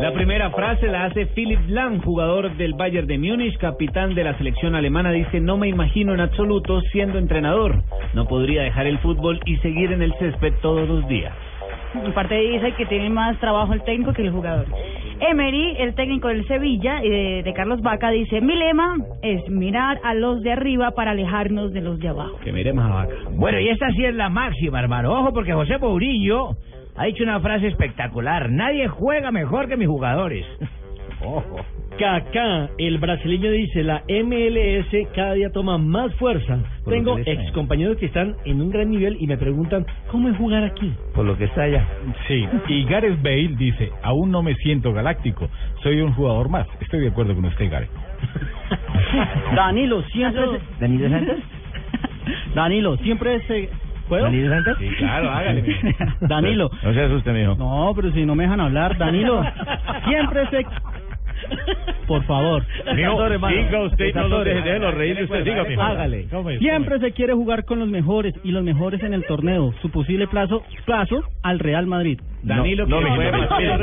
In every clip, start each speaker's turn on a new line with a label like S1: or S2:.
S1: La primera frase la hace Philip Lahm, jugador del Bayern de Múnich, capitán de la selección alemana. Dice, no me imagino en absoluto siendo entrenador. No podría dejar el fútbol y seguir en el césped todos los días.
S2: En parte dice que tiene más trabajo el técnico que el jugador. Emery, el técnico del Sevilla, eh, de Carlos Vaca, dice, mi lema es mirar a los de arriba para alejarnos de los de abajo.
S1: Que miremos a Vaca.
S3: Bueno, y esta sí es la máxima, hermano. Ojo, porque José Mourinho ha dicho una frase espectacular. Nadie juega mejor que mis jugadores. Ojo.
S4: Kaká, el brasileño dice, la MLS cada día toma más fuerza.
S5: Por
S4: Tengo ex compañeros que están en un gran nivel y me preguntan, ¿cómo es jugar aquí?
S5: Por lo que está allá.
S6: Sí, y Gareth Bale dice, aún no me siento galáctico, soy un jugador más. Estoy de acuerdo con usted, Gareth.
S4: Danilo, siempre.
S5: ¿Danilo Santos?
S4: Danilo, siempre se... ¿Puedo?
S5: ¿Danilo Santos?
S1: Sí, claro, hágale.
S4: Danilo.
S5: No se asuste, mijo.
S4: No, pero si no me dejan hablar, Danilo, siempre se... Por favor.
S6: Mijo,
S4: hermano.
S6: siga usted, no lo
S4: Perdón.
S6: deje, déjelo reír usted, siga, mijo.
S4: Hágale.
S6: ¿Cómo es?
S4: Siempre se quiere jugar con los mejores y los mejores en el torneo. Su posible plazo, plazo al Real Madrid.
S1: Danilo,
S6: No, no,
S1: más-
S6: no,
S1: Mire,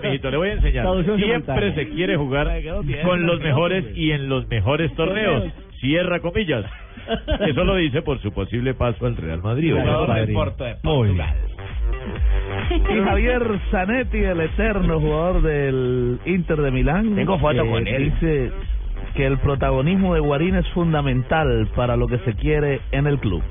S6: mijito, le voy a enseñar.
S4: Traducción
S6: Siempre se quiere jugar con los mejores y en los mejores torneos. Cierra comillas. Eso lo dice por su posible paso al Real Madrid.
S1: Jugador del Porto de Portugal.
S7: Y Javier Zanetti, el eterno jugador del Inter de Milán.
S3: Tengo foto
S7: eh,
S3: con él.
S7: Dice que el protagonismo de Guarín es fundamental para lo que se quiere en el club.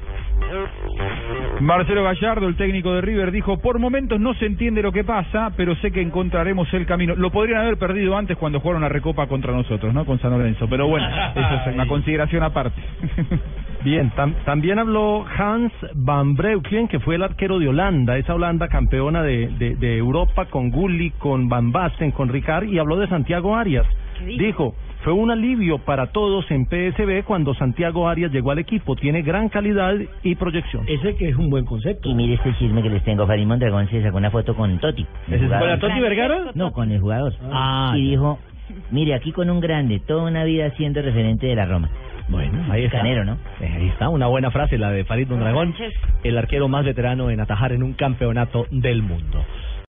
S6: Marcelo Gallardo, el técnico de River, dijo, por momentos no se entiende lo que pasa, pero sé que encontraremos el camino. Lo podrían haber perdido antes cuando jugaron la recopa contra nosotros, ¿no? Con San Lorenzo. Pero bueno, eso es una consideración aparte.
S8: Bien, tam- también habló Hans van Breukelen, que fue el arquero de Holanda, esa Holanda campeona de, de, de Europa con Gulli, con Van Basten, con Ricard, y habló de Santiago Arias.
S2: ¿Qué
S8: dijo? Fue un alivio para todos en PSB cuando Santiago Arias llegó al equipo, tiene gran calidad y proyección.
S4: Ese que es un buen concepto.
S5: Y mire este chisme que les tengo. Farid Mondragón se sacó una foto con Toti. el
S4: ¿Ese es
S5: jugador.
S4: con la Toti Vergara?
S5: No, con el jugador.
S4: Ah,
S5: y
S4: ya.
S5: dijo, mire, aquí con un grande, toda una vida siendo referente de la Roma.
S1: Bueno, ahí está.
S5: Canero, ¿no?
S1: Eh, Ahí está, una buena frase, la de Farid Mondragón, el arquero más veterano en atajar en un campeonato del mundo.